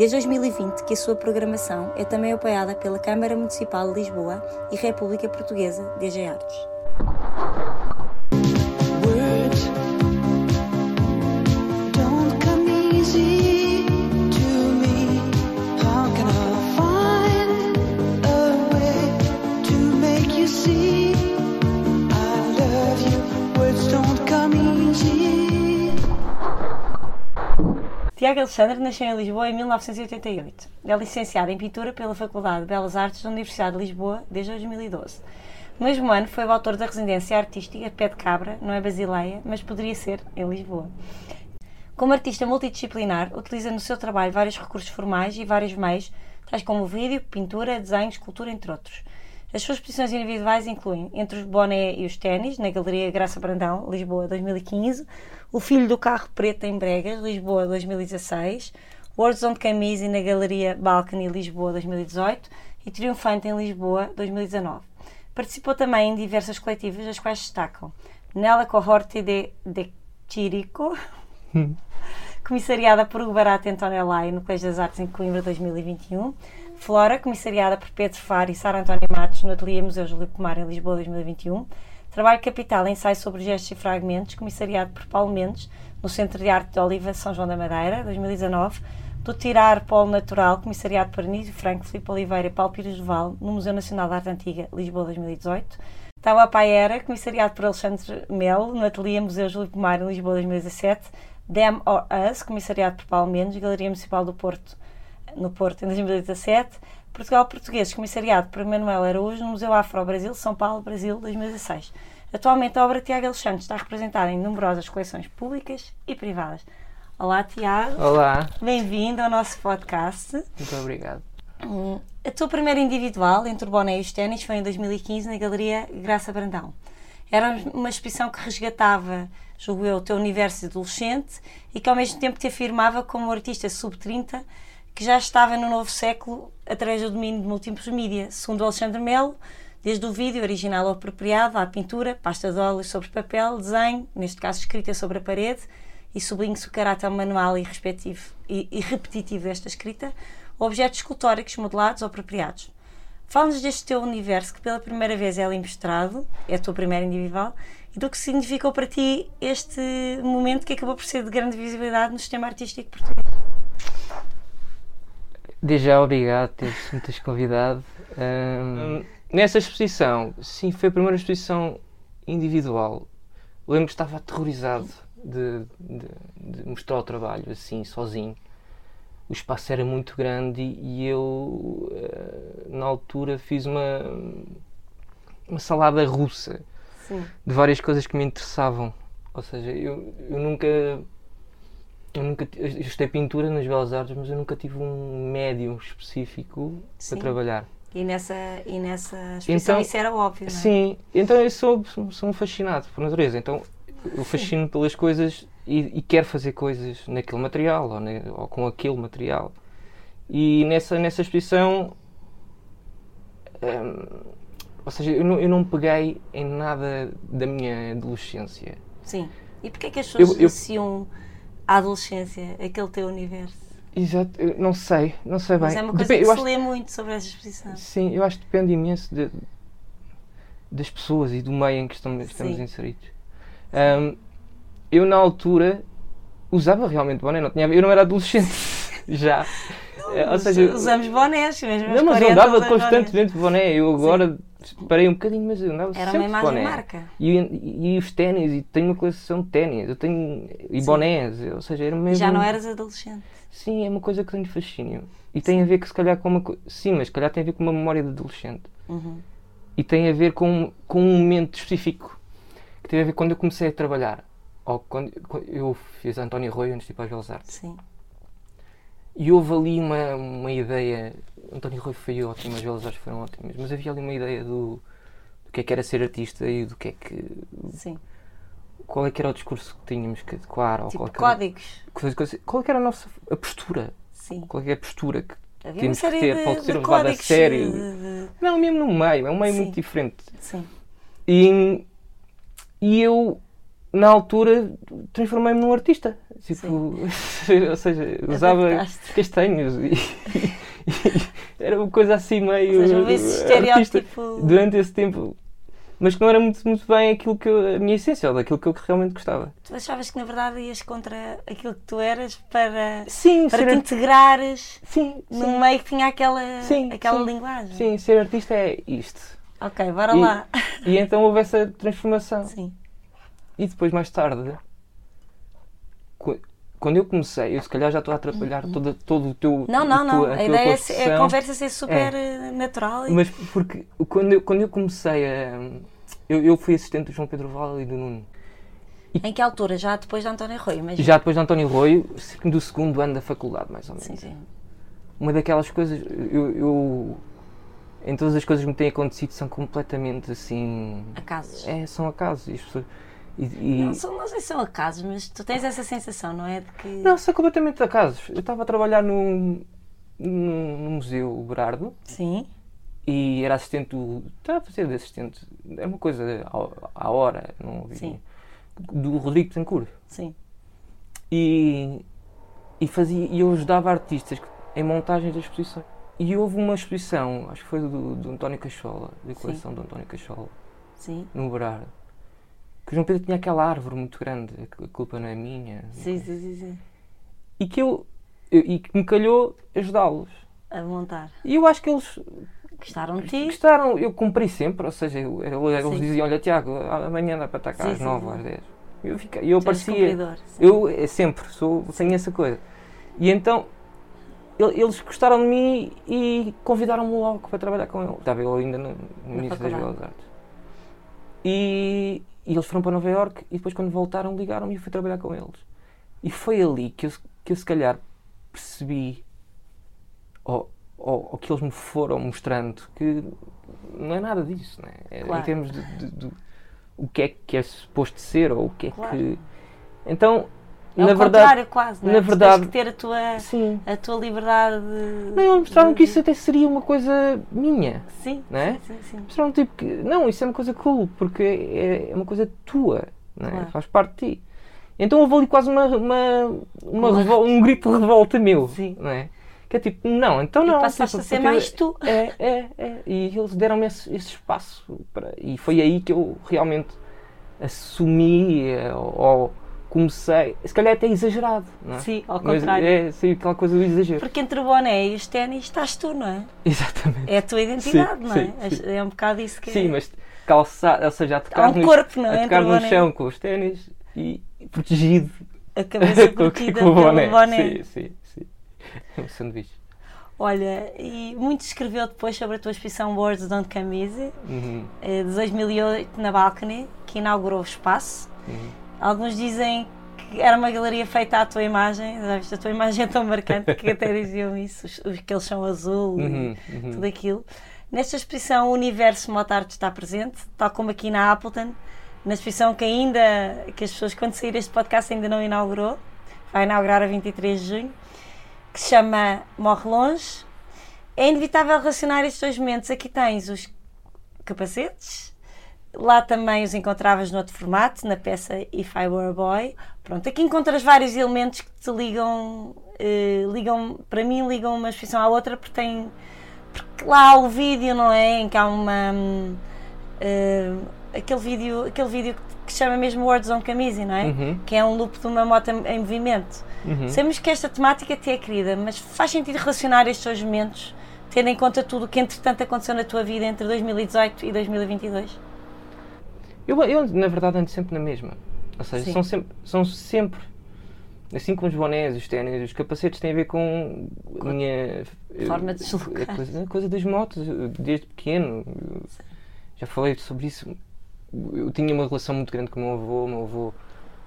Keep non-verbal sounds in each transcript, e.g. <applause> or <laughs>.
Desde 2020 que a sua programação é também apoiada pela Câmara Municipal de Lisboa e República Portuguesa DG Artes. Tiago Alexandre nasceu em Lisboa em 1988. É licenciado em pintura pela Faculdade de Belas Artes da Universidade de Lisboa desde 2012. No mesmo ano foi o autor da residência artística Pé de Cabra, não é Basileia, mas poderia ser em Lisboa. Como artista multidisciplinar, utiliza no seu trabalho vários recursos formais e vários meios, tais como vídeo, pintura, desenho, escultura, entre outros. As suas exposições individuais incluem Entre os Boné e os Ténis, na Galeria Graça Brandão, Lisboa, 2015, O Filho do Carro Preto em Bregas, Lisboa, 2016, Words on Camise na Galeria Balcony, Lisboa, 2018 e Triunfante em Lisboa, 2019. Participou também em diversas coletivas, as quais destacam Nela Cohorte de, de Chirico, <laughs> comissariada por Barato António Lai no Colégio das Artes em Coimbra, 2021, Flora, comissariada por Pedro Faro e Sara Antónia Matos no Ateliê Museu Júlio Pomar em Lisboa 2021. Trabalho Capital, ensaio sobre gestos e fragmentos, comissariado por Paulo Mendes no Centro de Arte de Oliva, São João da Madeira, 2019. Do Tirar Polo Natural, comissariado por Anísio Franco, Filipe Oliveira e Paulo Pires de Val, no Museu Nacional de Arte Antiga, Lisboa 2018. Taua Paera, comissariado por Alexandre Melo, no Ateliê Museu Júlio Pomar, em Lisboa 2017. Dem or Us, comissariado por Paulo Mendes, Galeria Municipal do Porto, no Porto, em 2017. Portugal Portugueses, comissariado por Manuel Araújo, no Museu Afro-Brasil, São Paulo, Brasil, 2016. Atualmente, a obra Tiago Alexandre está representada em numerosas coleções públicas e privadas. Olá, Tiago. Olá. Bem-vindo ao nosso podcast. Muito obrigado. Hum, a tua primeira individual, entre o boné e os ténis, foi em 2015 na Galeria Graça Brandão. Era uma exposição que resgatava, julgo eu, o teu universo adolescente e que ao mesmo tempo te afirmava como artista sub-30 que já estava no novo século através do domínio de múltiplos mídias. Segundo Alexandre Melo, desde o vídeo original ou apropriado à pintura, pasta de óleo sobre papel, desenho, neste caso escrita sobre a parede, e sublinho-se o caráter manual e, e, e repetitivo desta escrita, objetos escultóricos modelados ou apropriados. Fala-nos deste teu universo que pela primeira vez é ali mostrado, é a tua primeira individual, e do que significou para ti este momento que acabou por ser de grande visibilidade no sistema artístico português. Desde já, obrigado por teres me teres convidado. Um, nessa exposição, sim, foi a primeira exposição individual. Lembro que estava aterrorizado de, de, de, mostrar o trabalho assim, sozinho. O espaço era muito grande e, e eu, na altura, fiz uma, uma salada russa sim. de várias coisas que me interessavam. Ou seja, eu, eu nunca eu nunca eu estudei pintura nas Belas Artes, mas eu nunca tive um médium específico sim. para trabalhar. E nessa, e nessa exposição então, isso era óbvio, não é? Sim, então eu sou, sou um fascinado por natureza, então eu fascino pelas coisas e, e quero fazer coisas naquele material ou, ne, ou, com aquele material. E nessa, nessa exposição, hum, ou seja, eu não, eu não peguei em nada da minha adolescência. Sim. E porquê é que as pessoas eu, associam a adolescência, aquele teu universo? Exato, não sei, não sei bem. Mas é uma coisa Dep que se acho, lê muito sobre essa exposição. Sim, eu acho que depende imenso de, das pessoas e do meio em que estamos, estamos inseridos. Um, eu, na altura, usava realmente boné, não tinha, eu não era adolescente <laughs> já. Não, Ou seja, usamos bonés mesmo. Não, mas eu andava constantemente boné. Eu agora Sim. Parei um bocadinho, mas eu andava Era sempre uma imagem boné. marca. E, e, e os ténis, e tenho uma coleção de ténis, eu tenho. e Sim. bonés, ou seja, era mesmo. Já não eras adolescente. Sim, é uma coisa que tenho fascínio. E tem a ver que se calhar com uma. Sim, mas se calhar tem a ver com uma memória de adolescente. Uhum. E tem a ver com, com um momento específico que teve a ver quando eu comecei a trabalhar. Ou quando, quando eu fiz António Arroio antes de ir para as Belas Artes. Sim. E houve ali uma, uma ideia. António Rui foi ótimo, as velas acho que foram ótimas, mas havia ali uma ideia do, do que é que era ser artista e do que é que. Sim. Qual é que era o discurso que tínhamos que adequar? Ou Tipo qual, é era, códigos. coisa- coisa- qual é que era a nossa a postura? Sim. Qual é que é a postura que Havia temos que ter? de, Pode ser de levado a sério. de- Não, mesmo no meio, é um meio Sim. muito diferente. Sim. E, e eu, na altura, transformei-me num artista. Tipo, <laughs> ou seja, usava Adaptaste. castanhos e, e era uma coisa assim meio. Ou seja, artista estereótipo. durante esse tempo. Mas que não era muito, muito bem aquilo que eu, a minha essência, ou daquilo que eu realmente gostava. Tu achavas que na verdade ias contra aquilo que tu eras para, Sim, para te integrares Sim, num sim, meio que tinha aquela, Sim, aquela linguagem. sim, ser artista é isto. Ok, bora E- lá. E então houve essa transformação. Sim. E depois, mais tarde, quando eu comecei, eu se calhar já estou a atrapalhar toda, todo o teu. Uhum. Não, não, a não. A tua ideia é, é a conversa ser super eh, natural e Mas porque quando eu, quando eu comecei a. Eu, eu fui assistente do João Pedro Vale e do Nuno. em que altura? Já depois de António Rui, mas E já depois de António Roio, do segundo ano da faculdade, mais ou menos. Sim, sim. Uma daquelas coisas. Eu, eu- em todas as coisas que me têm acontecido são completamente assim. Acasos. É, são acasos. E as pessoas- e- e- Não, não sei se são acasos, mas tu tens essa sensação, não é? De que. Não, são completamente acasos. Eu estava a trabalhar no, no, no Museu Berardo Sim, e era assistente do. Estava a fazer de assistente. É uma coisa ao- à hora, não ouvi. Sim. Do Rodrigo Tancourt. sim. E, e, fazia, e eu ajudava artistas em montagens das exposições. E houve uma exposição, acho que foi do, do António Cachola, da coleção do António Cachola, Sim, no Berardo. Que o João Pedro tinha aquela árvore muito grande, a culpa não é minha. sim, sim, sim, sim. E que eu. eu- e que me calhou ajudá-los. A montar. E eu acho que eles Gostaram de ti? gostaram, eu cumpri sempre, ou seja, eu- eu- eles diziam: Olha, Tiago, amanhã dá para estar cá às sim, 9 sim. às 10. Eu, fiquei, eu sim. Eu é, sempre sou, tenho essa coisa. E então el- eles gostaram de mim e convidaram-me logo para trabalhar com eles. Estava eu ainda no, no início das. Belas Artes. E, e eles foram para Nova Iorque e depois, quando voltaram, ligaram-me e eu fui trabalhar com eles. E foi ali que eu, que eu se calhar percebi, ou, ou, ou que eles me foram mostrando, que não é nada disso, né? É, Claro. em termos de, de- de o que é que é suposto ser ou o que é Claro. que. Então, É na verdade. quase, não é? na verdade- Tens que ter a tua, Sim. a tua liberdade. de- Não, eles mostraram de- que isso até seria uma coisa minha. Sim, não é? sim, sim. Mostraram tipo que. Não, isso é uma coisa cool, porque é, é uma coisa tua, não é? Claro. faz parte de ti. Então houve ali quase uma, uma, uma revol- um grito de revolta meu. Sim. Não é? Que é tipo, não, então E não. passaste tipo, a ser mais tu. É, é, é. E eles deram-me esse, esse espaço. Para, e foi aí que eu realmente assumi eh, ou comecei. Se calhar até exagerado, não é? Sim, ao Mas contrário. é, sim, aquela coisa do exagero. Porque entre o boné e os ténis estás tu, não é? Exatamente. É a tua identidade, Sim, não é? sim. É um bocado isso que Sim, mas calçar, ou seja, a tocar, um no, corpo, não é? a tocar no boné. chão com os ténis e protegido a <laughs> cabeça protegida com o pelo boné. boné. Sim, sim, sim. Um sanduíche. Olha, e muito escreveu depois sobre a tua exposição Words Don't Come Easy, Uhum, eh, de 2008 na Balcony, que inaugurou o espaço. uhum. Alguns dizem que era uma galeria feita à tua imagem, a tua imagem é tão marcante que até diziam isso, os, que eles são azul Uhum, e uhum. tudo aquilo. Nesta exposição o universo Motard está presente, tal como aqui na Appleton, na exposição que ainda, que as pessoas quando sair este podcast ainda não inaugurou, vai inaugurar a 23 de junho, que se chama Morre Longe. É inevitável relacionar estes dois momentos. Aqui tens os capacetes, lá também os encontravas noutro formato, na peça If I Were a Boy. Pronto, aqui encontras vários elementos que te ligam, eh, ligam para mim, ligam uma exposição à outra, porque tem. Porque lá há o vídeo, não é? Em que há uma. hum, eh, aquele vídeo, aquele vídeo que chama mesmo Words on Camisa, não é? Uhum, Que é um loop de uma moto em em movimento. uhum. Sabemos que esta temática te é querida, mas faz sentido relacionar estes dois momentos, tendo em conta tudo o que entretanto aconteceu na tua vida entre 2018 e 2022? Eu, eu, na verdade, ando sempre na mesma. Ou seja, Sim. são sempre, são sempre, assim como os bonés, os ténis, os capacetes têm a ver com a minha eh, Forma de deslocar. a coisa, a coisa das motos, desde pequeno. já falei sobre isso. Eu tinha uma relação muito grande com o meu avô. O meu avô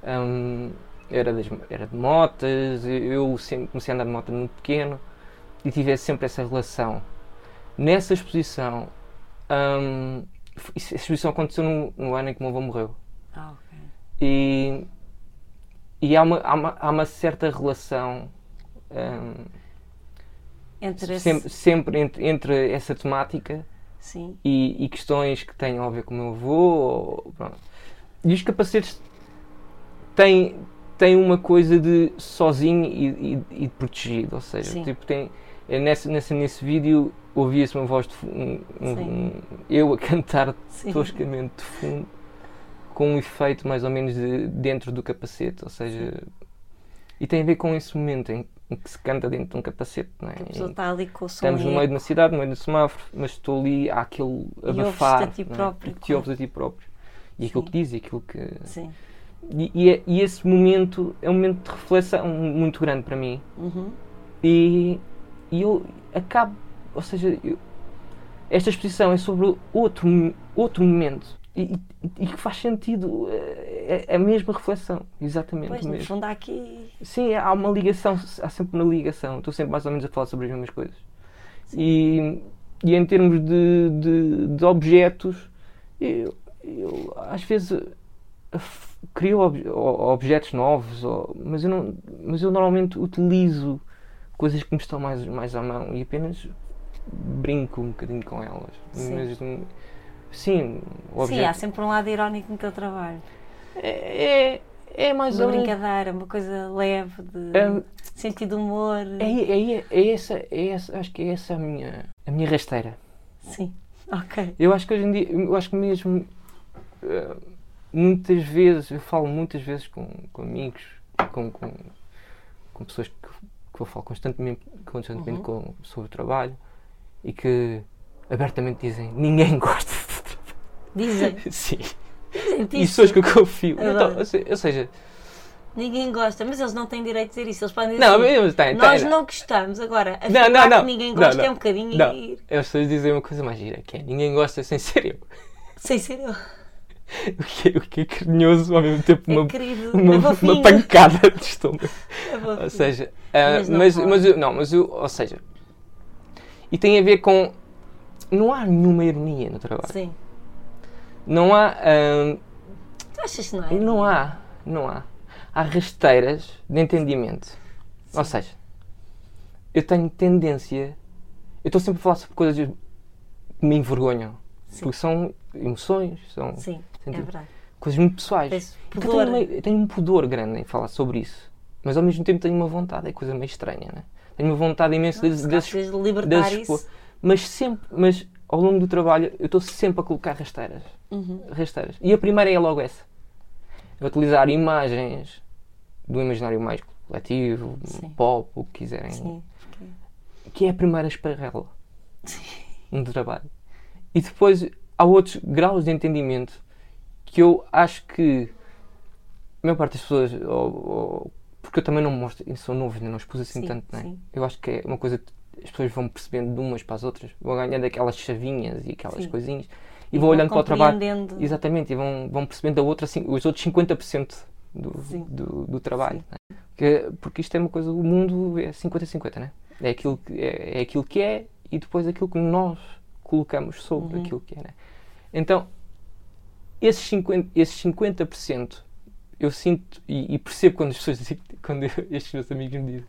hum, era, das, era de motas, eu sempre comecei a andar de moto muito pequeno e tive sempre essa relação. Nessa exposição, hum, essa exposição aconteceu no, no, ano em que o meu avô morreu. Ah, ok. E, e há, uma, há, uma, há uma certa relação hum, entre, sempre, sempre entre, entre, essa temática. E, e, questões que têm a ver com o meu avô. Ou, e os capacetes têm, têm uma coisa de sozinho e, e, e protegido, ou seja, Sim. tipo, tem, nesse, nesse, nesse vídeo ouvia-se uma voz de um, um, eu a cantar Sim. toscamente de fundo com um efeito mais ou menos de, dentro do capacete, ou seja, e tem a ver com esse momento em, em que se canta dentro de um capacete, não é? Está ali com o som Estamos no meio de uma cidade, no meio do semáforo, mas estou ali, há aquele abafar, a ti próprio, é? te ouves a ti próprio. E aquilo Sim. que diz, e aquilo que. Sim. E, e, é- e esse momento é um momento de reflexão muito grande para mim. Uhum. E, e eu acabo, ou seja, eu- esta exposição é sobre outro, outro momento. E, que faz sentido, é, é a mesma reflexão, exatamente Pois, mesmo. fundo há aqui. Sim, há uma ligação, há sempre uma ligação. Estou sempre mais ou menos a falar sobre as mesmas coisas. E, e em termos de, de, de objetos, eu, eu às vezes f- crio ob- objetos novos, mas, eu não, mas eu normalmente utilizo coisas que me estão mais, mais à mão e apenas brinco um bocadinho com elas. Sim. Mas, sim, Sim, há sempre um lado irónico no teu trabalho. é, é, é mais Uma ou menos. brincadeira, uma coisa leve, de É- sentido humor. É, é, é, essa, é essa, acho que é essa a minha, a minha rasteira. Sim. Ok. Eu acho que hoje em dia, eu acho que mesmo eh, muitas vezes, eu falo muitas vezes com, com amigos, com, com, com pessoas que, que eu falo constantemente, constantemente Uhum. com, sobre o trabalho e que abertamente dizem ninguém <laughs> gosta do trabalho. Dizem. <laughs> Sim. Dizem-te E isso. pessoas que eu confio. Adoro. Então, ou se- ou seja, Ninguém gosta, mas eles não têm direito de dizer isso. Eles podem dizer não, assim, mas tem, nós tem, não gostamos. Agora, Não, não, não. que ninguém gosta não. é um bocadinho Não. ir As pessoas dizem uma coisa mais gira, que é ninguém gosta sem ser eu. sem ser eu. <laughs> O que é, o que é carinhoso, ao mesmo tempo É uma, querido, uma, é uma pancada de estômago. É. Ou seja, ah, Mas mas, mas, não, mas eu, ou seja, e tem a ver com, não há nenhuma ironia no trabalho. Sim. Não há, ah, Tu achas que não é? não há, não há. Há rasteiras de entendimento. Ou seja, eu tenho tendência, eu estou sempre a falar sobre coisas que me envergonham. Sim. Porque são emoções, são Sim, é verdade. coisas muito pessoais. Então pudor. tenho, meio- tenho um pudor grande em falar sobre isso. Mas ao mesmo tempo tenho uma vontade, é coisa meio estranha, né? Tenho uma vontade imensa de, Se de, libertar isso. Mas sempre, mas ao longo do trabalho eu estou sempre a colocar rasteiras. Uhum. rasteiras. E a primeira é logo essa. É utilizar imagens do imaginário mais coletivo, Sim. pop, o que quiserem. Sim. Que é a primeira esparrela um trabalho. E depois há outros graus de entendimento que eu acho que a maior parte das pessoas, ou- ou- porque eu também não mostro, eu sou novo, não expus assim Sim, tanto, né? eu acho que é uma coisa que as pessoas vão percebendo de umas para as outras, vão ganhando aquelas chavinhas e aquelas Sim. coisinhas e, E vão olhando para o trabalho. Exatamente, e vão, vão percebendo a outra, assim, os outros 50% do, Sim. do, do trabalho. Né? Que- porque isto é uma coisa, o mundo é 50-50, né? É aquilo, que, é, é aquilo que é e depois aquilo que nós colocamos sobre Uhum. aquilo que é, né? Então, esses 50%, esses 50% eu sinto e, e percebo quando as pessoas dizem, <laughs> quando estes meus amigos me dizem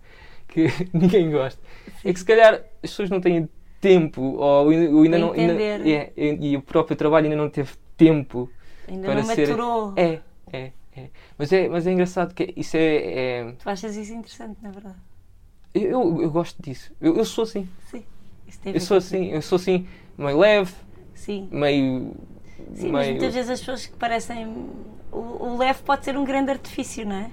que <laughs> ninguém gosta, é que se calhar as pessoas não têm tempo ou, ou ainda não. ainda- entender. é, e, o próprio trabalho ainda não teve tempo Ainda para não ser- maturou. é, é, é. Mas é, mas é engraçado que isso é. é- Tu achas isso interessante, na verdade? eu, eu, eu gosto disso. Eu, eu sou assim. Sim. Isso tem a Eu sou assim. Eu sou assim, meio leve, Sim. meio. Sim, mas meio muitas vezes as pessoas que parecem. O, o leve pode ser um grande artifício, não é?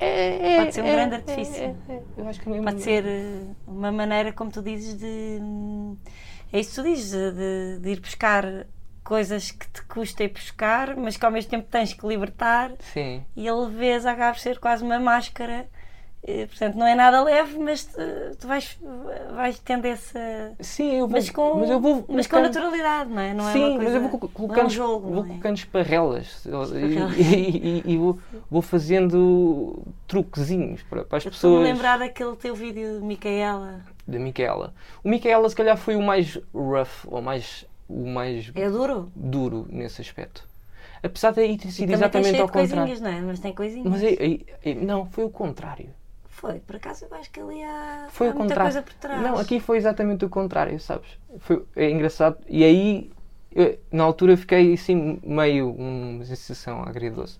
É, é, Pode ser um é, grande é, artifício. é, é. Eu acho que mesmo- Pode ser eh, uma maneira, como tu dizes, de. É isso que tu dizes, de, de ir buscar coisas que te custa ir buscar, mas que ao mesmo tempo tens que libertar Sim. e a leveza acaba por ser quase uma máscara Portanto, não é nada leve, mas tu, tu vais, vais tendo essa. Sim, eu vou, Mas com, mas eu vou mas com colocando- naturalidade, não é? Não é Sim, uma mas eu coisa- vou col- não é um colocando, jogo, vou é? colocando esparrelas Esparrelas. E, e- e vou, vou fazendo truquezinhos para, para as Eu estou-me a pessoas lembrar daquele teu vídeo de Micaela. da Micaela. O Micaela se calhar foi o mais rough ou mais, o mais É duro? duro nesse aspecto. Apesar de aí ter E sido exatamente ao de contrário. coisinhas, não é? Mas tem coisinhas. Mas aí- aí- aí- não, foi o contrário. Foi, por acaso eu acho que ali há, Foi há muita contrário. coisa por trás. Não, aqui foi exatamente o contrário, sabes? Foi, é engraçado. E aí, eu, na altura, fiquei assim, meio uma sensação agridoce.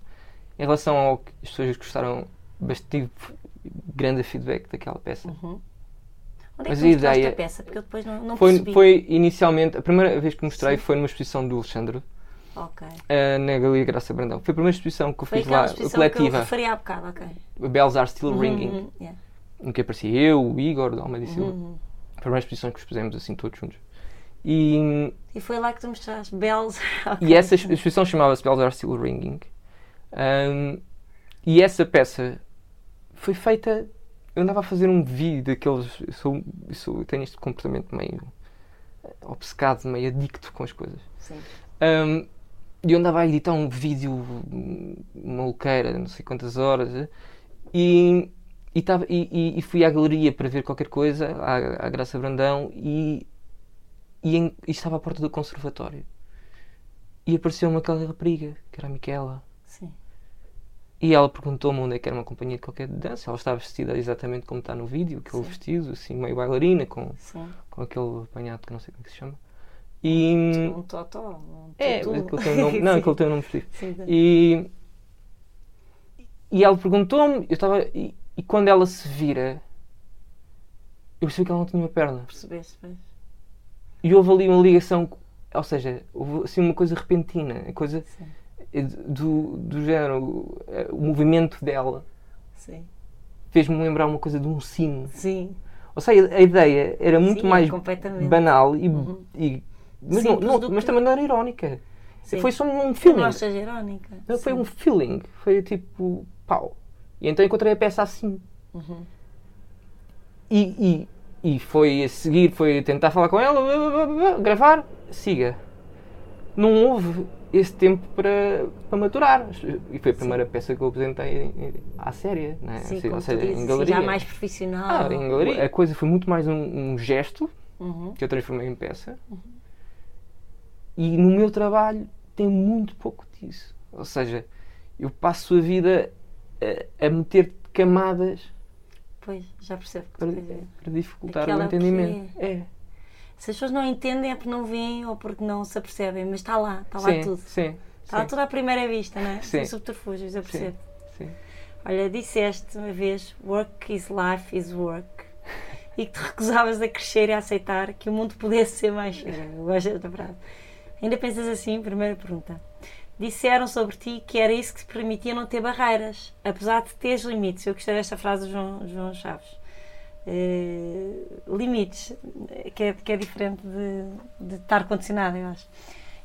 Em relação ao que as pessoas gostaram, tive grande feedback daquela peça. Uhum. Onde é Mas que tu a mostraste ideia- a peça? Porque eu depois não, não Foi, percebi. foi inicialmente, a primeira vez que mostrei Sim. foi numa exposição do Alexandre, Ok. eh, na Galeria Graça Brandão. Foi a primeira exposição que eu Foi fiz lá, a exposição que eu coletiva. referi há bocado, ok. Bells Are Still Uhum, Ringing. uhum, yeah. Em que aparecia eu, o Igor, da Almeida Silva. Uhum. Foi a primeira exposição que expusemos assim todos juntos. E E foi lá que tu mostraste Bells. <laughs> E essa ex- exposição chamava-se Bells Are Still Ringing. Um, e essa peça foi feita. Eu andava a fazer um vídeo daqueles. Eu, sou, eu, sou- eu tenho este comportamento meio obcecado, meio adicto com as coisas. Sim. Um, eu andava a editar um vídeo hum, maluqueira, não sei quantas horas, e, e, tava, e, e- fui à galeria para ver qualquer coisa, à, à Graça Brandão, e, e, em- e estava à porta do conservatório. E apareceu-me aquela rapariga, que era a Miquela. Sim. E ela perguntou-me onde é que era uma companhia de qualquer dança. Ela estava vestida exatamente como está no vídeo, aquele Sim. vestido, assim, meio bailarina, com, Sim. com aquele apanhado que não sei como é que se chama. E. Um totó. Um É, aquele nome, <laughs> não, aquele um nome sim. E, e ela perguntou-me, eu estava. E, e quando ela se vira, eu percebi que ela não tinha uma perna. Percebeste, pois. E houve ali uma ligação, ou seja, houve assim uma coisa repentina, coisa Sim. eh, do, do género, eh, o movimento dela Sim. fez-me lembrar uma coisa de um sino. Sim. Ou seja, a ideia era muito Sim, mais banal e. Uhum. e- mas, não, Simples não- do mas também não era irónica. Sim. Foi só um feeling. não achas irónica? Não, Foi Sim. um feeling. Foi tipo, pau. E então encontrei a peça assim. Uhum. E, e, e foi a seguir, foi tentar falar com ela, blá, blá, blá, blá, gravar, siga. Não houve esse tempo para, para maturar. E foi a primeira peça que eu apresentei à série, né? Sim, Ou seja, dizes, em sim, galeria. já mais profissional. Ah, em galeria. A coisa foi muito mais um, um gesto Uhum. que eu transformei em peça. E no meu trabalho tem muito pouco disso. Ou seja, eu passo a vida a, a meter camadas Pois, já percebo que para, para dificultar Aquela o entendimento. que É. Se as pessoas não entendem é porque não veem ou porque não se apercebem, mas está lá, está lá sim, tudo. sim, Está lá sim, tudo à primeira vista, não é? Sim. Sem subterfúgios, eu sim, percebo. sim. Olha, disseste uma vez: work is life is work. E que te recusavas a crescer e a aceitar que o mundo pudesse ser mais. Eu gosto desta frase. Ainda pensas assim? Primeira pergunta. Disseram sobre ti que era isso que te permitia não ter barreiras, apesar de teres limites. Eu gostei desta frase do João, João Chaves. Eh, limites, que é, que é diferente de, de estar condicionado, eu acho.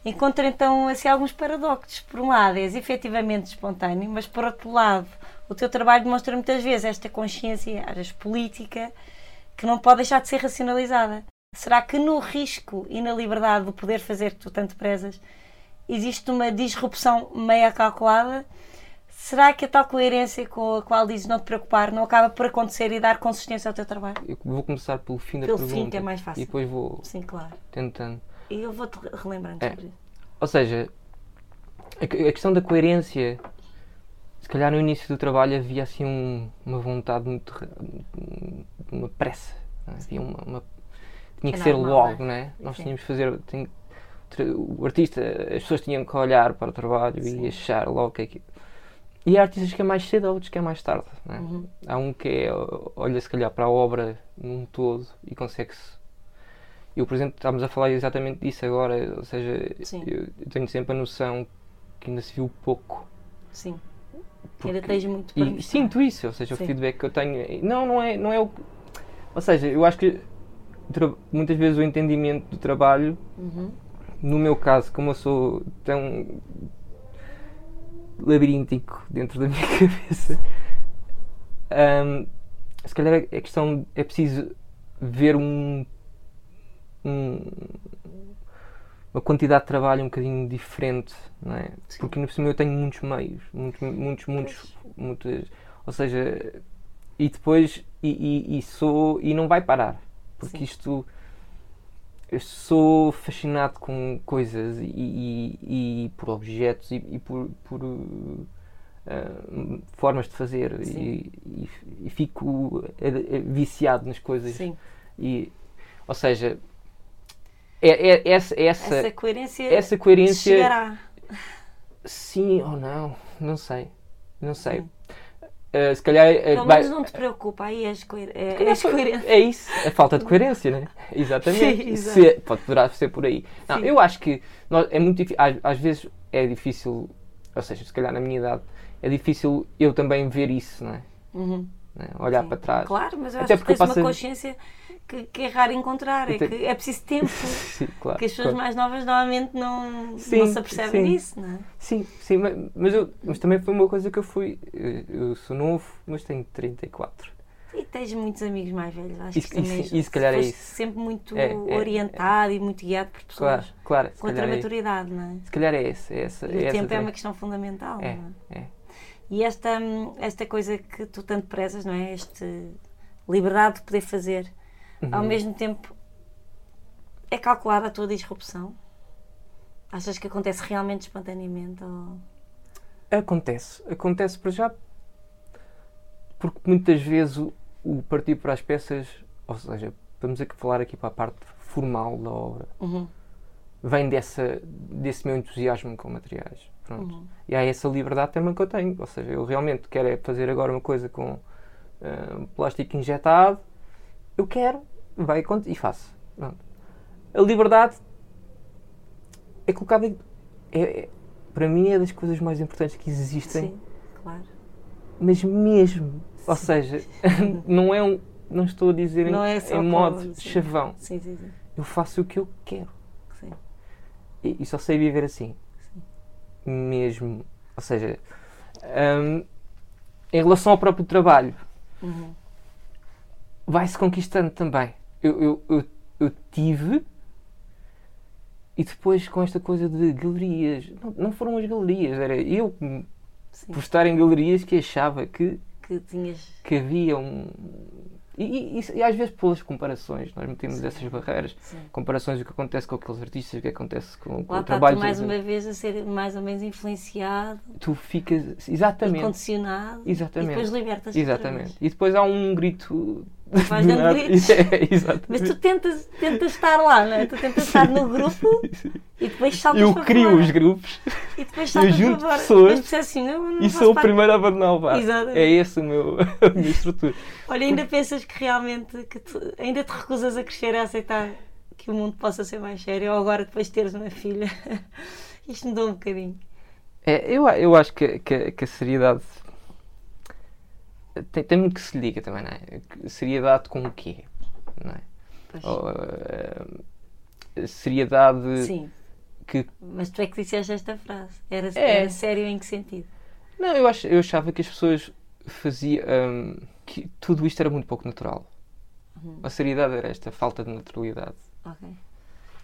Encontro então assim, alguns paradoxos. Por um lado, és efetivamente espontâneo, mas por outro lado, o teu trabalho demonstra muitas vezes esta consciência, às vezes política, que não pode deixar de ser racionalizada. Será que no risco e na liberdade do poder fazer que tu tanto prezas, existe uma disrupção meia calculada? Será que a tal coerência com a qual dizes não te preocupar não acaba por acontecer e dar consistência ao teu trabalho? Eu vou começar pelo fim da Pelo pergunta. fim, que é mais fácil. E depois vou Sim, claro. tentando. E eu vou-te relembrando É. sobre isso. Ou seja, a, que- a questão da coerência, se calhar no início do trabalho havia assim um- uma vontade muito. uma pressa. é? Havia uma, uma- tinha É que ser normal, logo, não é? é? Nós tínhamos que fazer. tra- o artista, as pessoas tinham que olhar para o trabalho Sim. e achar logo que é aquilo. E há artistas que é mais cedo, há outros que é mais tarde. não é? Uhum. Há um que é, olha se calhar para a obra num todo e consegue-se. Eu, por exemplo, estávamos a falar exatamente disso agora, ou seja, Sim. eu, tenho sempre a noção que ainda se viu pouco. Sim. porque- Ainda tens muito para E mostrar. sinto isso, ou seja, Sim. o feedback que eu tenho. Não, não é, não é o. Ou seja, eu acho que muitas vezes o entendimento do trabalho, Uhum. no meu caso, como eu sou tão labiríntico dentro da <laughs> minha cabeça, hum, se calhar a questão é preciso ver um, um uma quantidade de trabalho um bocadinho diferente, não é? Sim. Porque no cima eu tenho muitos meios, muitos, muitos, muitos, muitos, ou seja, e depois e, e, e, sou e não vai parar, porque Sim. isto eu sou fascinado com coisas e, e, e por objetos e, e por, por uh, formas de fazer e, fico viciado nas coisas. Sim. E, ou seja, é, é, essa, essa, essa coerência, essa coerência chegará. Sim ou não, não sei. Não sei. Uh, se calhar. Uh, Pelo menos não te preocupa, aí és, coer é, és coerente. É isso, a falta de <laughs> coerência, né? Exatamente. Sim, se, pode, poderá ser por aí. Não, eu acho que nós, é muito difícil. Às, às, vezes é difícil, ou seja, se calhar na minha idade, é difícil eu também ver isso, não é? Uhum. Né? Olhar Sim. para trás. Claro, mas eu Até acho que tens passo... uma consciência que, que, é raro encontrar, é que é preciso tempo. <laughs> sim, claro, que as pessoas claro. mais novas normalmente não, sim, não se apercebem sim. disso, não é? Sim, sim, mas, mas, eu, mas também foi uma coisa que eu fui. Eu sou novo, mas tenho 34. E tens muitos amigos mais velhos, acho isso, que isso, isso, calhar é isso. sempre muito é, é, orientado é, e muito guiado por pessoas claro, claro, com outra é maturidade, não é? Se calhar é esse. É essa, o tempo é também. uma questão fundamental, é, é? E esta, esta coisa que tu tanto prezas, não é? Esta liberdade de poder fazer uhum. ao mesmo tempo é calculada a tua disrupção? Achas que acontece realmente espontaneamente? Ou... Acontece. Acontece para já porque muitas vezes o, o partir para as peças, ou seja, vamos aqui falar aqui para a parte formal da obra, uhum. Vem dessa, desse meu entusiasmo com materiais. Pronto. Uhum. E há essa liberdade também que eu tenho. Ou seja, eu realmente quero é fazer agora uma coisa com uh, plástico injetado, eu quero, vai e faço. Pronto. A liberdade é colocada. É, é, para mim é das coisas mais importantes que existem. Sim, claro. Mas mesmo. Sim. Ou seja, <laughs> não é um. Não estou a dizer em, é em modo sim. chavão. Sim, sim, sim. Eu faço o que eu quero. E, e só sei viver assim. Sim. Mesmo. Ou seja, um, em relação ao próprio trabalho, uhum vai-se conquistando também. Eu, eu, eu, eu, tive. E depois com esta coisa de galerias. Não, não foram as galerias, era eu, Sim. por estar em galerias, que achava que. Que tinhas. Que havia um e, e, e, às vezes pelas comparações, nós metemos Sim. essas barreiras, Sim. comparações do que acontece com aqueles artistas, o que acontece com, com Lá o trabalho. Tu mais uma vez a ser mais ou menos influenciado. Tu ficas, exatamente. E condicionado. Exatamente. E depois libertas Exatamente. E depois há um grito. Vais dando gritos. <laughs> É, Mas tu tentas, tentas estar lá, não é? Tu tentas estar no grupo e depois <laughs> saltas Eu crio fora. os grupos. E depois saltas eu junto para pessoas assim, não, não e sou o parte. primeiro a abandonar o bar. Exatamente. É esse o meu, <laughs> a minha estrutura. Olha, ainda pensas que realmente que tu, ainda te recusas a crescer a aceitar que o mundo possa ser mais sério ou agora depois de teres uma filha? Isto mudou um bocadinho. É, eu, eu acho que, que, que a seriedade tem, tem muito que se liga também, não é? Seriedade com o quê? Não é? Ou, uh, seriedade. Sim. Que... Mas tu é que disseste esta frase. Era, é. era sério em que sentido? Não, eu, ach, eu achava que as pessoas faziam. Um, que tudo isto era muito pouco natural. Uhum. A seriedade era esta, falta de naturalidade. Ok.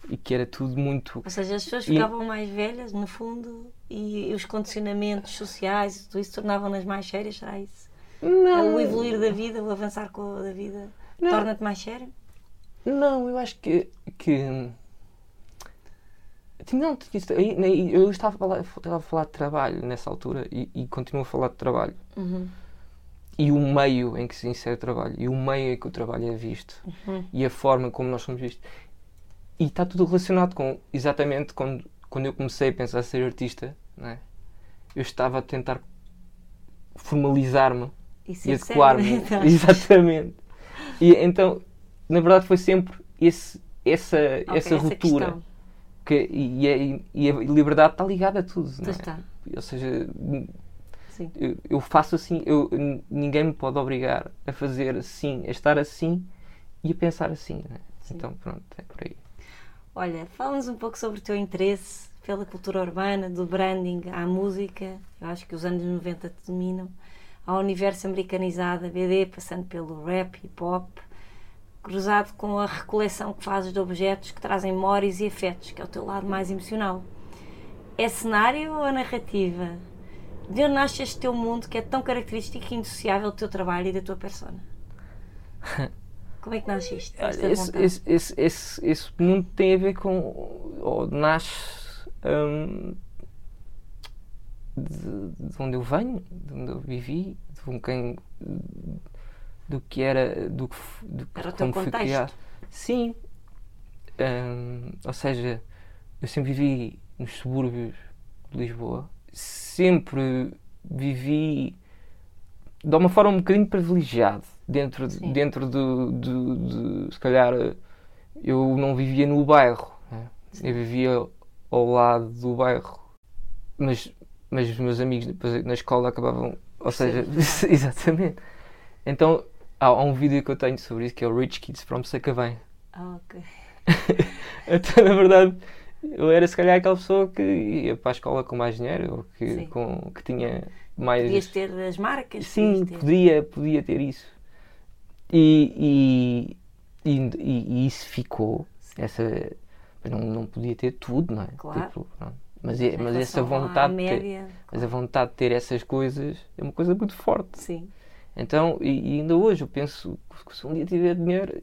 E que era tudo muito. Ou seja, as pessoas ficavam e... mais velhas, no fundo, e os condicionamentos sociais, tudo isso tornavam-nas mais sérias, será isso? Não. O evoluir da vida, o avançar com a da vida, torna-te mais sério? Não, eu acho que. que... Não, eu estava a, falar, estava a falar de trabalho nessa altura e, e continuo a falar de trabalho. Uhum. E o meio em que se insere o trabalho, e o meio em que o trabalho é visto, uhum. e a forma como nós somos vistos. E está tudo relacionado com exatamente quando, quando eu comecei a pensar ser artista, não é? eu estava a tentar formalizar-me e, e adequar-me. <laughs> Exatamente. E então, na verdade, foi sempre esse, essa, okay, essa ruptura. Essa que, e, a, e, a, liberdade está ligada a tudo. Não é? Está. Ou seja. Eu, eu, faço assim, eu, ninguém me pode obrigar a fazer assim, a estar assim e a pensar assim. Né? Então, pronto, é por aí. Olha, fala-nos um pouco sobre o teu interesse pela cultura urbana, do branding à música. Eu acho que os anos 90 te dominam ao universo americanizado, a BD, passando pelo rap, hip hop, cruzado com a recoleção que fazes de objetos que trazem memórias e afetos, que é o teu lado mais emocional. É cenário ou a narrativa? De onde nasce este teu mundo que é tão característico e indissociável do teu trabalho e da tua persona? <laughs> Como é que nasce isto? esse, esse, esse, esse mundo tem a ver com. ou nasce. hum, de, de onde eu venho, de onde eu vivi, de com quem. do que era. do que, do Era como fui contexto. criado. Sim. Hum, ou seja, eu sempre vivi nos subúrbios de Lisboa, sempre vivi de uma forma um bocadinho privilegiado dentro, de- dentro do, do, do- se calhar eu não vivia no bairro né? eu vivia ao lado do bairro mas, mas os meus amigos depois na escola acabavam ou seja, <laughs> exatamente então há, há um vídeo que eu tenho sobre isso que é o Rich Kids from Sacavém Ah, ok. <laughs> então, na verdade, eu era se calhar aquela pessoa que ia para a escola com mais dinheiro ou que, com, que tinha mais. Podias ter as marcas? Sim, podia, podia ter isso. E, e, e, e- isso ficou. Essa, não, não podia ter tudo, não é? Claro. Tipo. Mas, é- mas essa vontade, de ter, mas a vontade de ter essas coisas é uma coisa muito forte. Sim. Então, e, e ainda hoje eu penso que se um dia tiver dinheiro,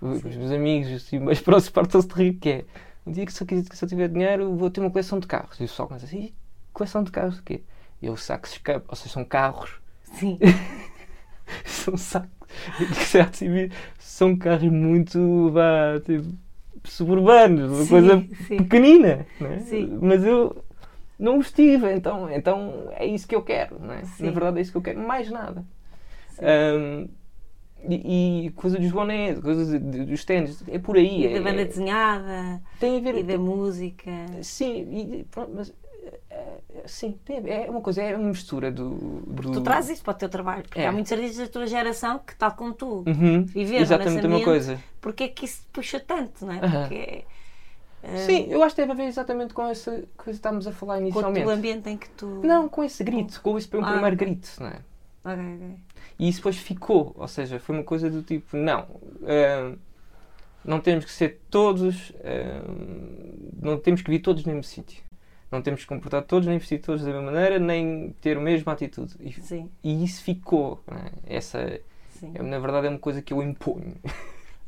os Sim. meus amigos assim, <laughs> mais próximos partam-se de rir, que é um dia que se, que se eu tiver dinheiro vou ter uma coleção de carros. E o pessoal começa assim, "Ih, coleção de carros o quê? E eu saco escape, ou seja, são carros, Sim. <laughs> são sacos, <laughs> são carros muito, vá, tipo, suburbanos, uma Sim, coisa sim. pequenina, é? Sim. mas eu não os tive, então, então é isso que eu quero, é? Na verdade é isso que eu quero, mais nada. Um, e, e coisa dos bonés, de- dos ténis, é por aí. E é- da banda é- desenhada, tem a ver. e da música. Sim, e, pronto, mas. É, é, sim, é uma coisa, é uma mistura do. do... Tu trazes isso para o teu trabalho, porque É. há muitos artistas da tua geração que, tal como tu, Uhum, viveram exatamente nesse a ambiente. coisa. porque é que isso te puxa tanto, não é? Porque eh, Sim, eu acho que teve a ver exatamente com essa coisa que estávamos a falar com o inicialmente. ambiente em que tu. Não, com esse grito, com esse meu Ah, primeiro ok. grito, não é? Ok, ok. E isso depois ficou, ou seja, foi uma coisa do tipo, não, ah, não temos que ser todos, ah, não temos que vir todos no mesmo sítio. Não temos que comportar todos, nem vestir todos da mesma maneira, nem ter a mesma atitude. E, Sim, e isso ficou. é? Essa, sim. é, na verdade, é uma coisa que eu imponho.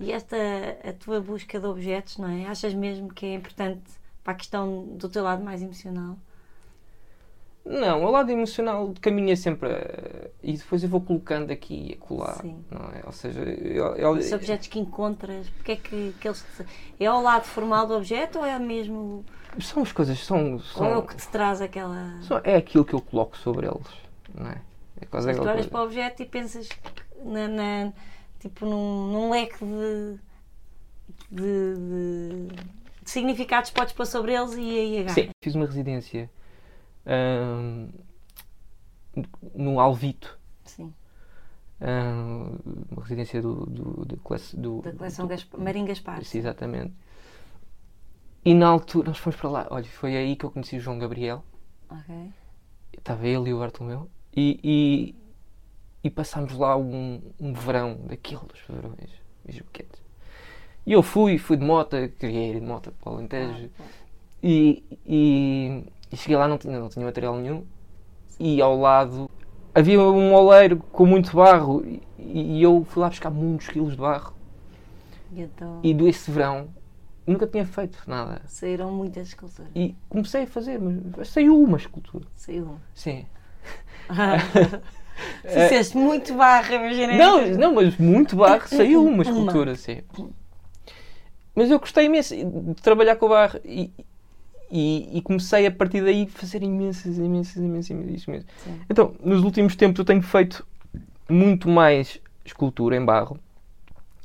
E esta, a tua busca de objetos, não é? Achas mesmo que é importante para a questão do teu lado mais emocional? Não, o lado emocional caminha sempre ah, e depois eu vou colocando aqui e acolá. Sim. Não é? Ou seja, eu, eu- Os objetos que encontras, porque é que, que eles É ao lado formal do objeto ou é mesmo. São as coisas, são, Ou é são, o que te traz aquela. são- é aquilo que eu coloco sobre eles. Não é? É quase Mas tu olhas coisa. para o objeto e pensas na, na- tipo num, num leque de, de, de- de significados que podes pôr sobre eles e aí agarras. Sim, fiz uma residência ahm, no Alvito, Sim, ahm, uma residência do, do, do, colec- do- da coleção do- Gaspar, Marim Gaspar. Sim, exatamente. E na altura, nós fomos para lá, olha, foi aí que eu conheci o João Gabriel, Ok. estava ele e o Bartolomeu, e, e, e passámos lá um, um verão daqueles verões, mesmo quentes. E eu fui, fui de moto, queria ir de moto para o Alentejo, Ah, E, e, e cheguei lá, não tinha, não tinha material nenhum. E ao lado havia um oleiro com muito barro. E, e eu fui lá buscar muitos quilos de barro. E então E desse verão nunca tinha feito nada. saíram muitas esculturas. E comecei a fazer, mas saiu uma escultura. Saiu uma. Sim. <laughs> Fizeste muito barra, imagina. Não, não, mas muito barro saiu uma escultura, sim. Mas eu gostei imenso de trabalhar com o barro e, e, e comecei a partir daí a fazer imensas, imensas, imensas, imensas, imensas. Então, nos últimos tempos eu tenho feito muito mais escultura em barro.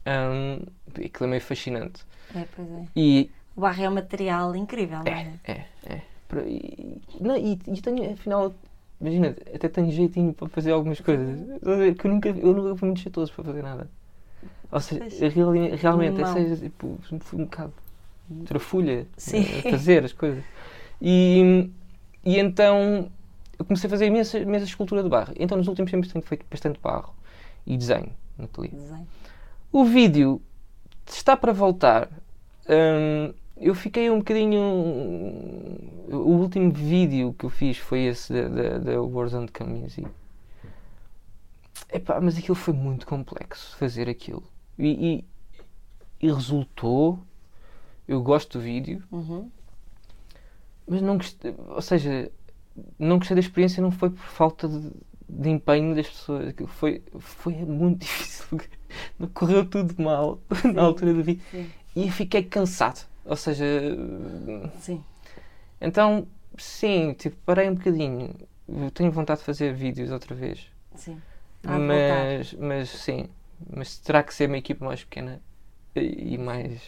Hum, aquilo é meio fascinante. É, pois é. E O barro é um material incrível, não é? é, é. E, não, e, e tenho, afinal, imagina, até tenho jeitinho para fazer algumas coisas. Que eu nunca, eu nunca fui muito jeitoso para fazer nada. Ou seja, real- realmente, ou seja, tipo, fui um bocado trafulha Sim. a fazer as coisas. E, e então eu comecei a fazer imensa, imensa escultura de barro. Então, nos últimos tempos, tenho feito bastante barro e desenho no ateliê. Desenho. O vídeo está para voltar. Hum, eu fiquei um bocadinho. O último vídeo que eu fiz foi esse da, Warzone Community. Epá, mas aquilo foi muito complexo fazer aquilo. E, e, e resultou. Eu gosto do vídeo, Uhum. mas não gostei. Ou seja, não gostei da experiência, não foi por falta de, de empenho das pessoas. Foi, foi muito <laughs> difícil. <laughs> Correu tudo mal <laughs> na altura do vídeo. Sim. E fiquei cansado. Ou seja, Sim. então, sim, tipo, parei um bocadinho. Eu tenho vontade de fazer vídeos outra vez. Sim. Voltar. Mas, mas sim, mas terá que ser uma equipa mais pequena e e mais.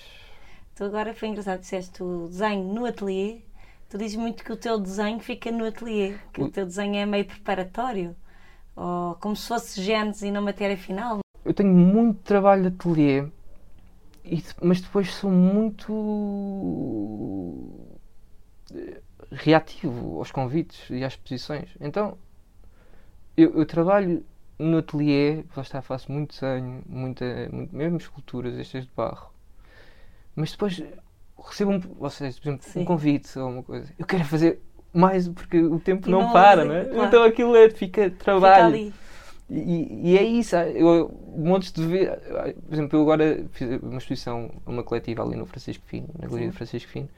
Tu agora foi engraçado, disseste o desenho no ateliê. Tu dizes muito que o teu desenho fica no ateliê, que o, O- teu desenho é meio preparatório, ou como se fosse genes e não matéria final. Eu tenho muito trabalho de ateliê, mas depois sou muito eh, reativo aos convites e às exposições. Então, eu, eu trabalho no ateliê, lá está, faço muito desenho, muita, muito- mesmo esculturas, estas de barro. Mas depois recebo um, ou seja, por exemplo, Sim. um convite ou uma coisa. Eu quero fazer mais porque o tempo não, não para, há- não é? claro. Então aquilo é, fica Fica trabalho. ali. E, e é isso, ah, eu, montes de ver, ah, por exemplo, eu agora fiz uma exposição, uma coletiva ali no Francisco Fino, na Galeria do Francisco Fino,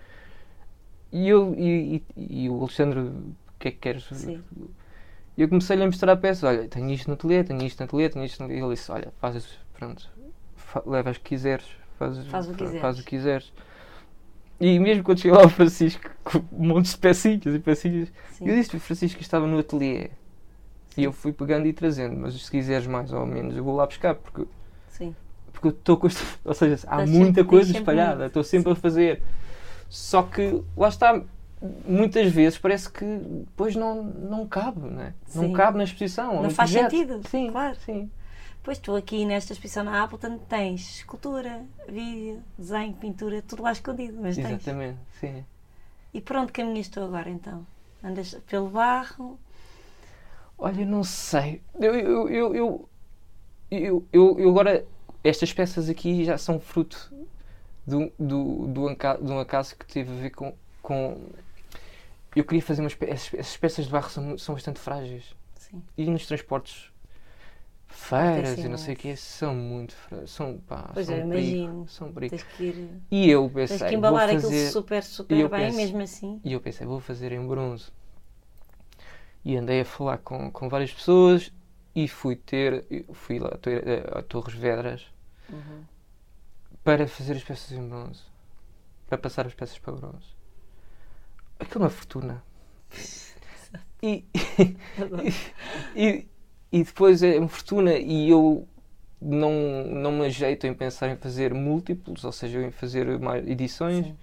e eu e, e- e o Alexandre, o que é que queres? Sim. E eu comecei-lhe a mostrar peças, olha, tenho isto no ateliê, tenho isto no ateliê, tenho isto no ateliê, e ele disse, olha, faz, pronto, fa- leva as que quiseres, faz, Faz o que quiseres. faz o que quiseres. E mesmo quando cheguei lá ao Francisco, com montes de pecinhas e pecinhas, Sim. eu disse-lhe, Francisco, que estava no ateliê. E eu fui pegando e trazendo, mas se quiseres mais ou menos, eu vou lá buscar, porque, Sim. porque eu estou com isto. <laughs> Ou seja, há Estás muita sempre- coisa tens espalhada, estou sempre a fazer. Só que, lá está, muitas vezes parece que depois não, não cabe, não é? Não Sim. cabe na exposição. Não faz projeto. sentido, Sim, claro. Sim. Pois tu aqui nesta exposição na Appleton tens escultura, vídeo, desenho, pintura, tudo lá escondido, mas tens. Exatamente, sim. E por onde caminhas tu agora então? Andas pelo barro? Olha, não sei. Eu, eu, eu, eu, eu, agora. Estas peças aqui já são fruto do, do, do de um acaso que teve a ver com. com eu queria fazer umas. pe- Essas, peças de barro são, são bastante frágeis. Sim. E nos transportes. Feiras e não sei o que são muito frágeis. São, pá, Pois são eu perigo, imagino. São perigo. Tens que. E eu Tens pensei, que vou embalar fazer. aquilo super, super bem, penso- mesmo assim. E eu pensei, vou fazer em bronze. E andei a falar com, com várias pessoas e fui ter, fui lá a Tor- a Torres Vedras Uhum. para fazer as peças em bronze. Para passar as peças para bronze. Aquilo é uma fortuna. <laughs> E, <laughs> e, e depois é uma fortuna e eu não, não me ajeito em pensar em fazer múltiplos, ou seja, em fazer mais edições. Sim.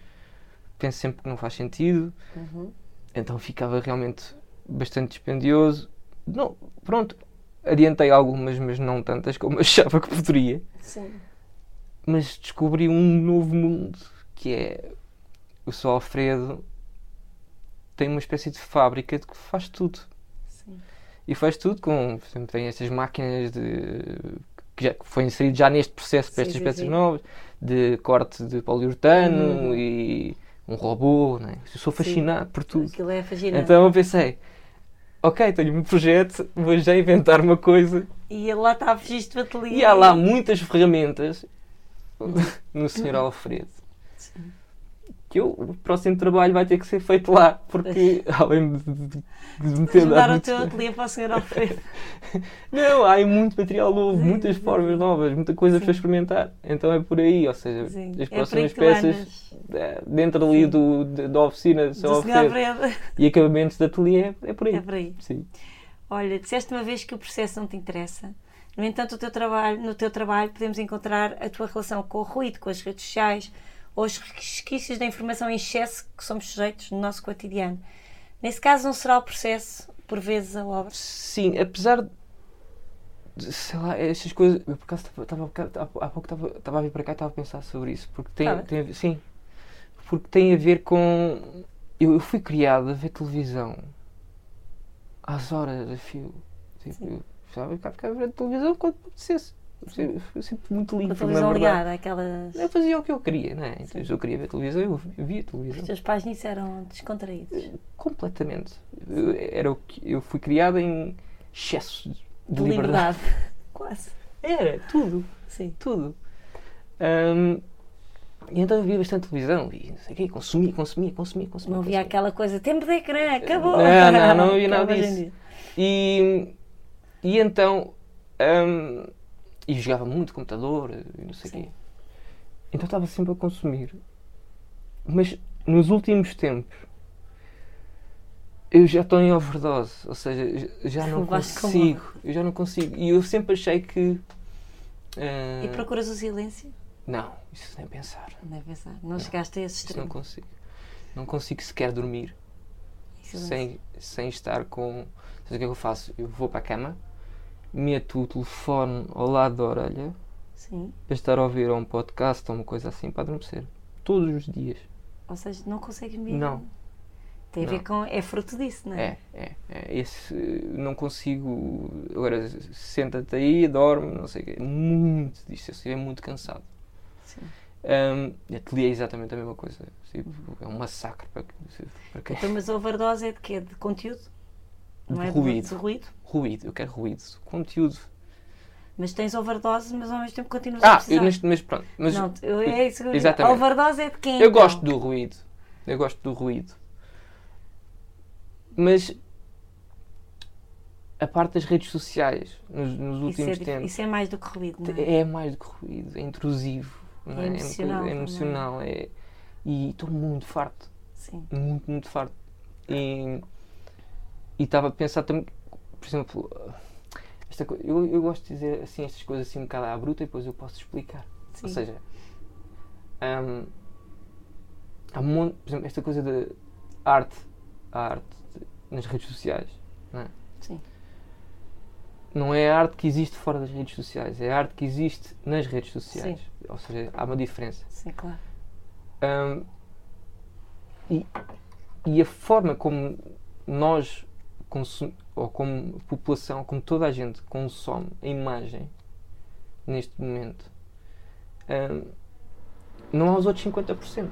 Penso sempre que não faz sentido. Uhum. Então ficava realmente bastante dispendioso. Não, pronto, adiantei algumas, mas não tantas como <laughs> achava que poderia. Sim. Mas descobri um novo mundo que é o Sr. Alfredo tem uma espécie de fábrica de que faz tudo. Sim. E faz tudo com, tem estas máquinas de que já foi inserido já neste processo para Sim, estas sim, peças sim. novas, de corte de poliuretano Uhum. e um robô, né? Eu sou Sim. fascinado por tudo. Aquilo é fascinante. Então eu pensei, ok, tenho um projeto, vou já inventar uma coisa. E lá está a registro do ateliê. E há lá muitas ferramentas no Sr. <laughs> Alfredo. Sim. Que eu, o próximo trabalho vai ter que ser feito lá, porque <laughs> além de, de, de meter mudar o teu <laughs> ateliê para o Sr. Alfredo. <laughs> Não, há muito material novo, Sim, muitas sim, formas novas, muita coisa Sim. para experimentar. Então é por aí, ou seja, Sim. as É próximas tu peças eh, dentro ali do, de- da oficina do Alfredo. e acabamentos de ateliê, é por aí. É por aí. Sim. Olha, disseste uma vez que o processo não te interessa. No entanto, o teu trabalho, no teu trabalho podemos encontrar a tua relação com o ruído, com as redes sociais ou os resquícios da informação em excesso que somos sujeitos no nosso cotidiano. Nesse caso, não será o processo, por vezes, a obra? Sim, apesar de, sei lá, estas coisas. Eu por acaso estava há pouco estava estava a vir para cá e estava a pensar sobre isso. Porque tem, tem a ver, sim. Porque tem a ver com. Eu, eu fui criado a ver televisão às horas a fio. Tipo, eu ficava a ver a televisão quando apetecesse. Eu fui sempre muito livre, na verdade. ligada, aquelas. Eu fazia o que eu queria, não é? Então, se eu queria ver televisão, eu via Os televisão. teus pais nisso eram descontraídos. Completamente. Eu, era o que, eu fui criado em excesso de, De liberdade. liberdade. <laughs> Quase. Era, tudo. Sim. tudo. Ahm, e então eu via bastante televisão e não sei o quê, consumia, consumia, consumia, consumia. Não havia aquela coisa, tempo de ecrã, acabou. Não, não, não havia <laughs> nada disso. E, e então ahm, e jogava muito computador e não sei o quê. Então estava sempre a consumir. Mas nos últimos tempos eu já estou em overdose, ou seja, já não consigo, eu já não consigo. E eu sempre achei que ah, E procuras o silêncio? não, isso nem pensar. Não é pensar. Não, chegaste a esse Isso não extremo. consigo. Não consigo sequer dormir Silêncio. sem, sem estar com. Sabe o que é que eu faço? Eu vou para a cama, meto o telefone ao lado da orelha Sim. para estar a ouvir um podcast ou uma coisa assim para adormecer. Todos os dias. Ou seja, não consegues mesmo. Não. Tem a ver Não. com. É fruto disso, não é? É, é, é. Esse, não consigo. Agora, senta-te aí, dorme, não sei o quê. Muito disso. Eu estive muito cansado. Sim. Um, ateliê é exatamente a mesma coisa. Tipo, é um massacre para, para quem. Então, mas a overdose é de quê? De conteúdo? Não é ruído. Ruído? Ruído, eu quero ruído. Conteúdo. Mas tens overdose, mas ao mesmo tempo continuas a Ah, precisar. eu neste, mas pronto. Mas não, eu- é isso que eu. Exatamente. A overdose é de quem? eu então? gosto do ruído. Eu gosto do ruído. Mas a parte das redes sociais nos, nos Isso é, últimos tempos isso é mais do que ruído, não é? é mais do que ruído, é intrusivo. É É, emocional é emocional. É, e estou muito farto. Sim. Muito, muito farto. E e estava a pensar também, por exemplo, esta, eu, eu gosto de dizer assim estas coisas assim um bocado à bruta e depois eu posso explicar. Sim. Ou seja, hum, há um monte, por exemplo, esta coisa de arte, a arte nas redes sociais, não é? Sim. Não é a arte que existe fora das redes sociais, é a arte que existe nas redes sociais. Ou seja, há uma diferença. Sim, claro. Hum, e, e a forma como nós, ou como população, como toda a gente consome a imagem neste momento, hum, não há os outros 50%.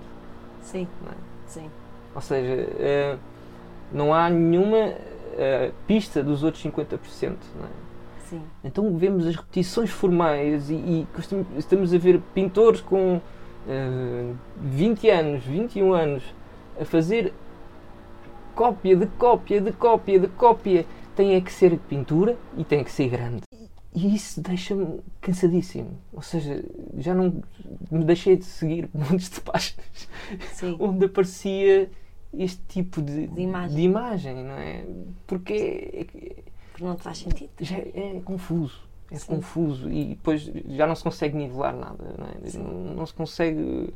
Sim. Não é? Sim. Ou seja, eh, não há nenhuma eh, pista dos outros 50%. Não é? Sim. Então vemos as repetições formais e, e estamos a ver pintores com eh, 20 anos, 21 anos a fazer cópia de cópia de cópia de cópia. Tem é que ser pintura e tem que ser grande. E isso deixa-me cansadíssimo. Ou seja, já não me deixei de seguir <laughs> montes de páginas Sim. onde aparecia este tipo de, De imagem. de imagem, não é? Porque é- Porque não te faz sentido. já é confuso. É Sim. confuso e depois já não se consegue nivelar nada, não, é? Não, não se consegue.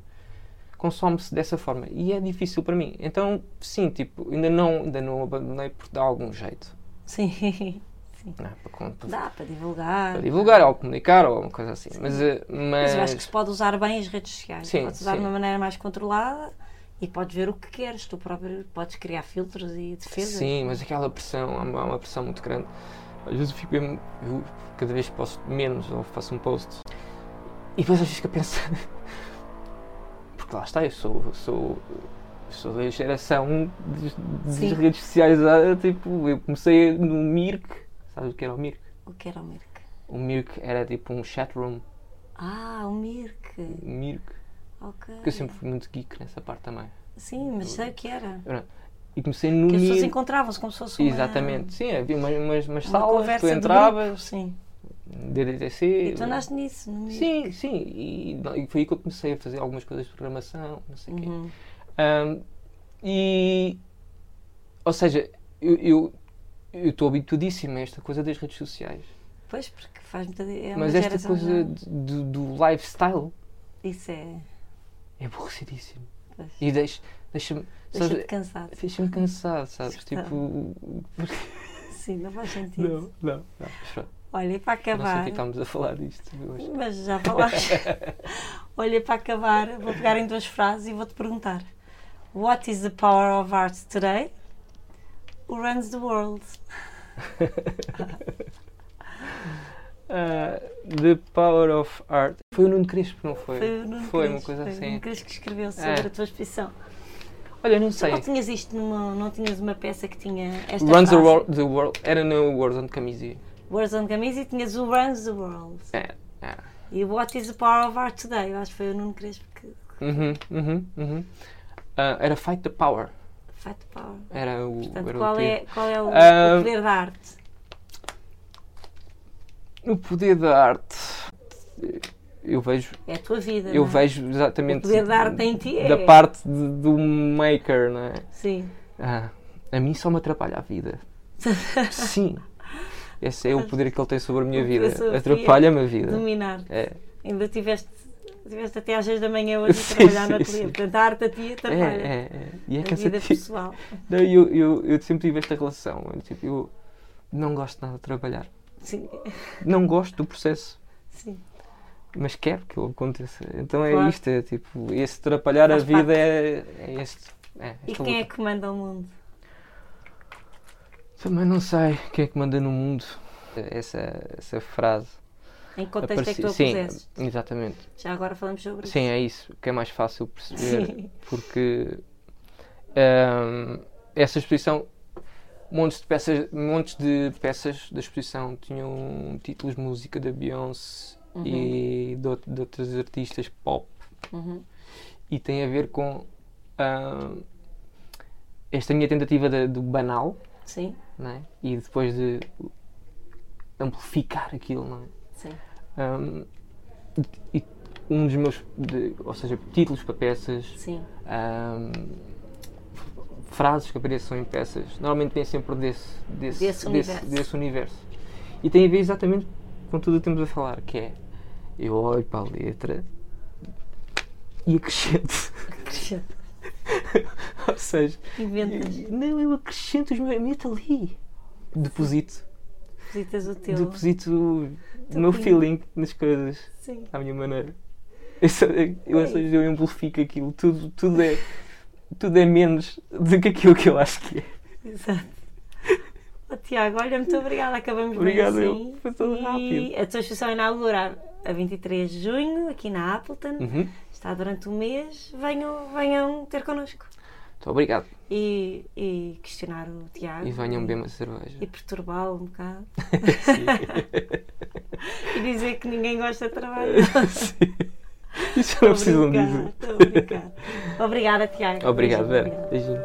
Consome-se dessa forma e é difícil para mim. Então, sim, tipo, ainda não, ainda não abandonei por dar algum jeito. Sim. <laughs> Não é? para, Dá para divulgar. para divulgar ou comunicar ou uma coisa assim. Mas, eh, Mas mas, eu acho que se pode usar bem as redes sociais. Sim, podes usar sim. de uma maneira mais controlada e podes ver o que queres. Tu próprio podes criar filtros e defesas. Sim, mas aquela pressão, há uma, há uma pressão muito grande. Às vezes eu fico mesmo, eu cada vez posto menos ou faço um post e depois às vezes fico a pensar. <laughs> Lá está, eu sou, sou, sou da geração das, redes sociais. Tipo, eu comecei no Mirk, sabes o que era o Mirk? O que era o Mirk? O Mirk era tipo um chat room, Ah, o Mirk. o Mirk, Ok. porque eu sempre fui muito geek nessa parte também. Sim, mas sei o que era. E comecei no Que as pessoas encontravam-se como se fosse uma... Exatamente, sim, havia umas, umas, umas uma salas, tu entravas, Sim. DDTC. E tu andaste nisso, no Mirk. Sim, sim, e, não, e foi aí que eu comecei a fazer algumas coisas de programação, não sei o quê. Uhum. Ahm, e, ou seja, eu estou habituadíssimo a esta coisa das redes sociais. Pois, porque faz muita... É Mas esta coisa do, do lifestyle Isso é... é aborrecidíssimo. Pois. E deixa- deixa-me Deixa-te sabe, cansado. deixa-me cansado, sabes? Tipo. Sim, não faz <laughs> sentido. Não, não, não. Olha, e para Não sei acabar... porque estamos a falar disto hoje. Mas já falaste. <laughs> Olha, para acabar, vou pegar em duas frases e vou-te perguntar: What is the power of art today? Who runs the world? Uh, <laughs> the Power of Art. Foi o Nuno Crespo, não foi? Foi, o Nuno Foi uma coisa foi o assim. Nuno Crespo que escreveu sobre É. a tua exposição. Olha, não Tu sei. não tinhas isto numa, não tinhas uma peça que tinha esta Runs the world, the world. Era no Warzone Camisi. Words on Camisa e tinhas o Runs the World. É, é. E What is the Power of Art Today? Eu acho que foi o Nuno Crespo que Uhum, uhum, uhum. Ah, era Fight the Power. Fight the Power. Era o. Portanto, era qual o é, qual é o, Ah, o poder da arte? O poder da arte. Eu vejo, É a tua vida. eu é? vejo exatamente. O poder da arte em ti é. Da parte de- do maker, não é? Sim. Ah, a mim só me atrapalha a vida. <laughs> Sim. Esse é o poder que ele tem sobre a minha <laughs> vida. a Atrapalha-me a vida. Dominar. É. Ainda tiveste, tiveste até às 6 da manhã hoje a <laughs> Sim, trabalhar no sim, ateliê. sim. Portanto, a arte a ti É, atrapalha. é, é. E é a vida pessoal. <laughs> Não, eu, eu, eu sempre tive esta relação. Eu, tipo, eu não gosto nada de trabalhar. Sim. Não gosto do processo. Sim. Mas quero que ele aconteça. Então é Claro. isto. É, tipo, esse atrapalhar Faz a vida parte. é, é este. É, E quem é luta. que comanda o mundo? Também não sei quem é que manda no mundo. Essa, essa frase. Em que contexto é que tu a sim, puseste? exatamente. Já agora falamos sobre isso. Sim, é isso que é mais fácil perceber. Sim. <laughs> Porque ahm, essa exposição, montes de peças, montes de peças da exposição tinham títulos de música da Beyoncé Uhum. e de, de outros artistas pop Uhum. e tem a ver com ahm, esta minha tentativa do banal Sim, não é? e depois de amplificar aquilo, não é? sim. Um, e um dos meus, de- ou seja, títulos para peças, Sim. um, frases que apareçam em peças, normalmente vem sempre desse, desse, Desse universo. desse universo. E tem a ver exatamente com tudo o que estamos a falar, que é eu olho para a letra e acrescento. Acrescenta. <laughs> <laughs> ou seja, Inventas. não, eu acrescento os meus. meto ali. Deposito. Visitas o teu. Deposito o meu pingo. feeling nas coisas. Sim. à minha maneira. Eu, eu, ou seja, eu amplifico aquilo, tudo, tudo, é, tudo é menos do que aquilo que eu acho que é. Exato. Oh, Tiago, olha, muito obrigada. Acabamos Obrigado, bem eu. assim. Foi tudo E rápido. a tua exposição inaugura a 23 de junho, aqui na Appleton. Uhum. Está durante um mês. Venham, venham ter connosco. Muito obrigado. E, e questionar o Tiago. E venham beber uma cerveja. E perturbá-lo um bocado. <laughs> <laughs> E dizer que ninguém gosta de trabalhar. <laughs> Sim. Isso não precisam dizer. Obrigada, Tiago. Obrigado, Vera. Beijinho.